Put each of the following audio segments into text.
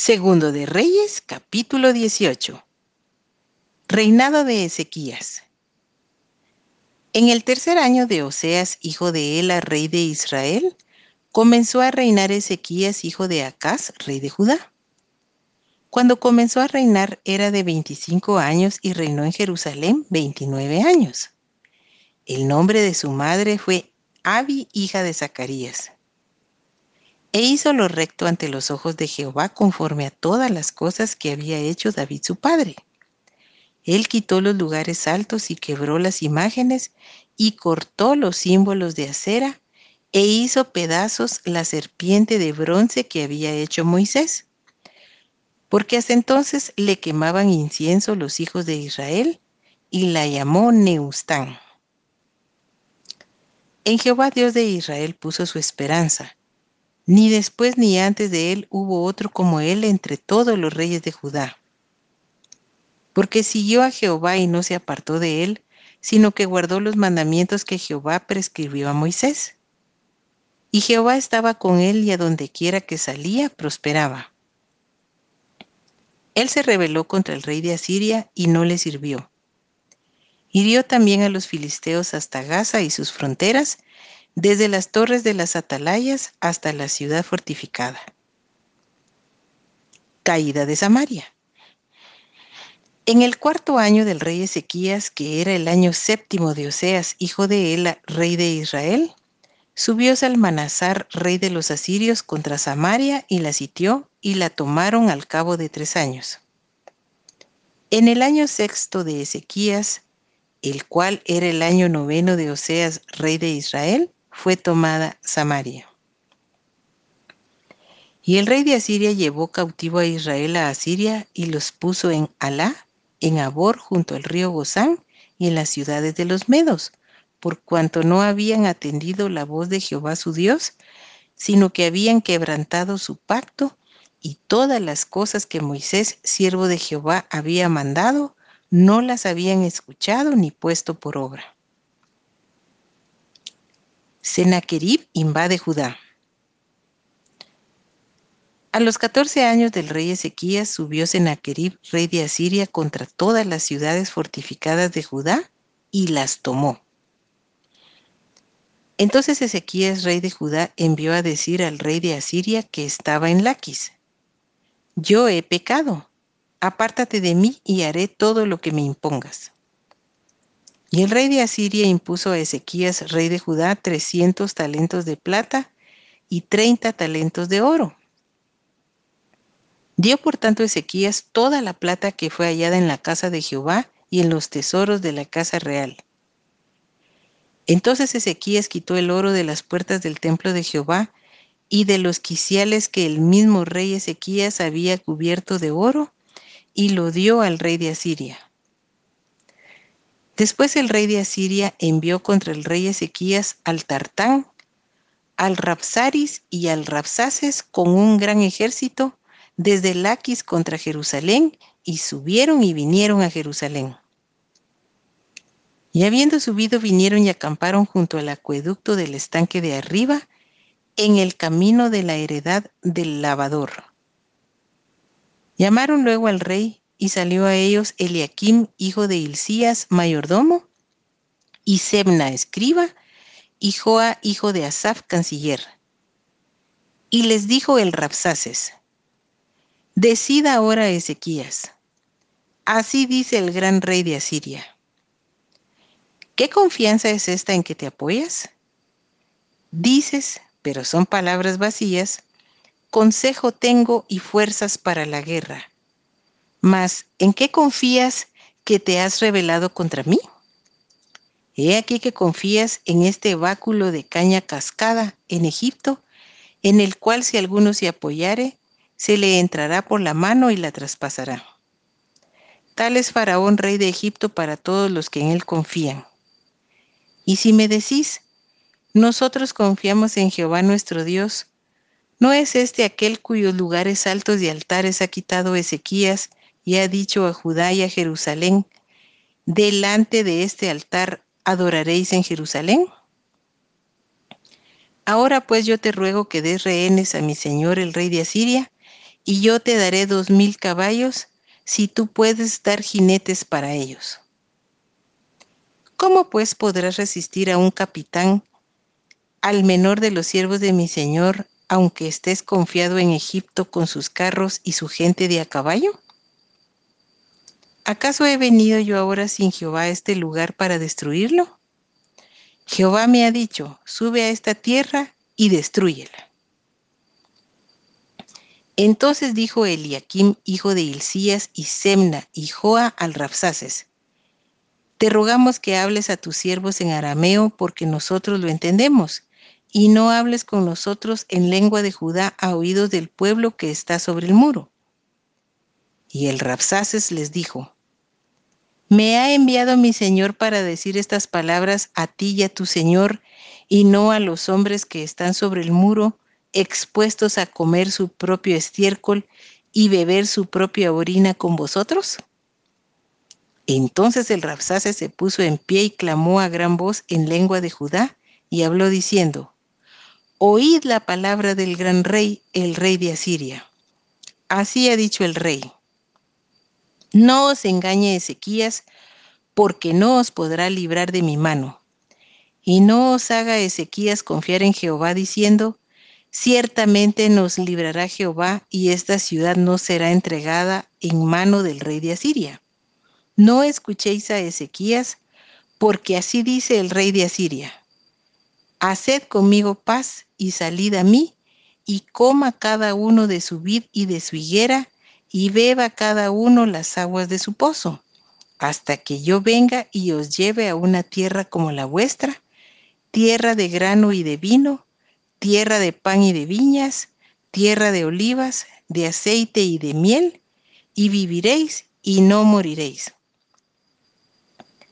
Segundo de Reyes, capítulo 18. Reinado de Ezequías. En el tercer año de Oseas, hijo de Ela, rey de Israel, comenzó a reinar Ezequías, hijo de Acaz, rey de Judá. Cuando comenzó a reinar era de 25 años y reinó en Jerusalén 29 años. El nombre de su madre fue Abi, hija de Zacarías. E hizo lo recto ante los ojos de Jehová conforme a todas las cosas que había hecho David su padre. Él quitó los lugares altos y quebró las imágenes y cortó los símbolos de acera e hizo pedazos la serpiente de bronce que había hecho Moisés. Porque hasta entonces le quemaban incienso los hijos de Israel y la llamó Neustán. En Jehová Dios de Israel puso su esperanza ni después ni antes de él hubo otro como él entre todos los reyes de Judá. Porque siguió a Jehová y no se apartó de él, sino que guardó los mandamientos que Jehová prescribió a Moisés. Y Jehová estaba con él y a donde quiera que salía prosperaba. Él se rebeló contra el rey de Asiria y no le sirvió. Hirió también a los filisteos hasta Gaza y sus fronteras, desde las torres de las atalayas hasta la ciudad fortificada. Caída de Samaria. En el cuarto año del rey Ezequías, que era el año séptimo de Oseas, hijo de Ela, rey de Israel, subió Salmanasar, rey de los asirios, contra Samaria y la sitió y la tomaron al cabo de tres años. En el año sexto de Ezequías, el cual era el año noveno de Oseas, rey de Israel, fue tomada Samaria. Y el rey de Asiria llevó cautivo a Israel a Asiria y los puso en Alá, en Abor, junto al río Gozán, y en las ciudades de los Medos, por cuanto no habían atendido la voz de Jehová su Dios, sino que habían quebrantado su pacto y todas las cosas que Moisés, siervo de Jehová, había mandado, no las habían escuchado ni puesto por obra. Sennacherib invade Judá. A los 14 años del rey Ezequías subió Sennacherib, rey de Asiria, contra todas las ciudades fortificadas de Judá y las tomó. Entonces Ezequías, rey de Judá, envió a decir al rey de Asiria que estaba en Laquis, Yo he pecado, apártate de mí y haré todo lo que me impongas. Y el rey de Asiria impuso a Ezequías, rey de Judá, 300 talentos de plata y 30 talentos de oro. Dio por tanto Ezequías toda la plata que fue hallada en la casa de Jehová y en los tesoros de la casa real. Entonces Ezequías quitó el oro de las puertas del templo de Jehová y de los quiciales que el mismo rey Ezequías había cubierto de oro, y lo dio al rey de Asiria. Después el rey de Asiria envió contra el rey Ezequías al Tartán, al Rapsaris y al Rapsaces con un gran ejército desde Laquis contra Jerusalén y subieron y vinieron a Jerusalén. Y habiendo subido vinieron y acamparon junto al acueducto del estanque de arriba en el camino de la heredad del lavador. Llamaron luego al rey y salió a ellos Eliakim, hijo de Hilcías, mayordomo, y Sebna, escriba, y Joa, hijo de Asaf, canciller. Y les dijo el Rapsaces, Decida ahora Ezequías, así dice el gran rey de Asiria. ¿Qué confianza es esta en que te apoyas? Dices, pero son palabras vacías, consejo tengo y fuerzas para la guerra mas, ¿en qué confías que te has revelado contra mí? He aquí que confías en este báculo de caña cascada en Egipto, en el cual si alguno se apoyare, se le entrará por la mano y la traspasará. Tal es Faraón, rey de Egipto, para todos los que en él confían. Y si me decís, nosotros confiamos en Jehová nuestro Dios, ¿no es este aquel cuyos lugares altos y altares ha quitado Ezequías y ha dicho a Judá y a Jerusalén, delante de este altar adoraréis en Jerusalén? Ahora pues yo te ruego que des rehenes a mi señor el rey de Asiria y yo te daré dos mil caballos si tú puedes dar jinetes para ellos. ¿Cómo pues podrás resistir a un capitán, al menor de los siervos de mi señor, aunque estés confiado en Egipto con sus carros y su gente de a caballo? ¿Acaso he venido yo ahora sin Jehová a este lugar para destruirlo? Jehová me ha dicho, sube a esta tierra y destruyela. Entonces dijo Eliakim, hijo de Hilcías, y Semna, y Joa al Rapsaces, Te rogamos que hables a tus siervos en arameo, porque nosotros lo entendemos, y no hables con nosotros en lengua de Judá a oídos del pueblo que está sobre el muro. Y el Rapsaces les dijo, me ha enviado mi Señor para decir estas palabras a ti y a tu Señor, y no a los hombres que están sobre el muro, expuestos a comer su propio estiércol y beber su propia orina con vosotros? Entonces el Rapsase se puso en pie y clamó a gran voz en lengua de Judá y habló diciendo, Oíd la palabra del gran rey, el rey de Asiria. Así ha dicho el rey no os engañe Ezequías, porque no os podrá librar de mi mano. Y no os haga Ezequías confiar en Jehová diciendo, ciertamente nos librará Jehová y esta ciudad no será entregada en mano del rey de Asiria. No escuchéis a Ezequías, porque así dice el rey de Asiria. Haced conmigo paz y salid a mí, y coma cada uno de su vid y de su higuera, y beba cada uno las aguas de su pozo, hasta que yo venga y os lleve a una tierra como la vuestra, tierra de grano y de vino, tierra de pan y de viñas, tierra de olivas, de aceite y de miel, y viviréis y no moriréis.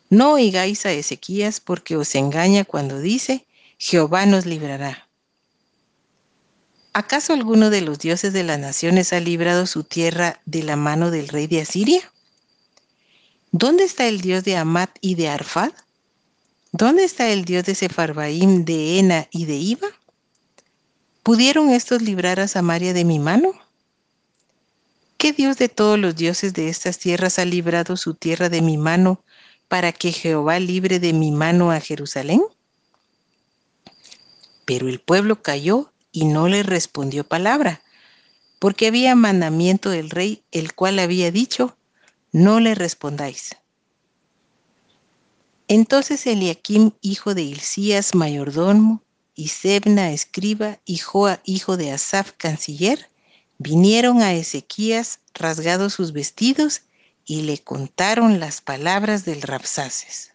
No oigáis a Ezequías porque os engaña cuando dice, Jehová nos librará. ¿Acaso alguno de los dioses de las naciones ha librado su tierra de la mano del rey de Asiria? ¿Dónde está el dios de Amat y de Arfad? ¿Dónde está el dios de Sefarbaim, de Ena y de Iba? ¿Pudieron estos librar a Samaria de mi mano? ¿Qué dios de todos los dioses de estas tierras ha librado su tierra de mi mano para que Jehová libre de mi mano a Jerusalén? Pero el pueblo cayó y no le respondió palabra, porque había mandamiento del rey, el cual había dicho, no le respondáis. Entonces Eliakim, hijo de Hilcías, mayordomo, y Sebna, escriba, y Joa, hijo de Asaf, canciller, vinieron a Ezequías rasgados sus vestidos y le contaron las palabras del Rapsaces.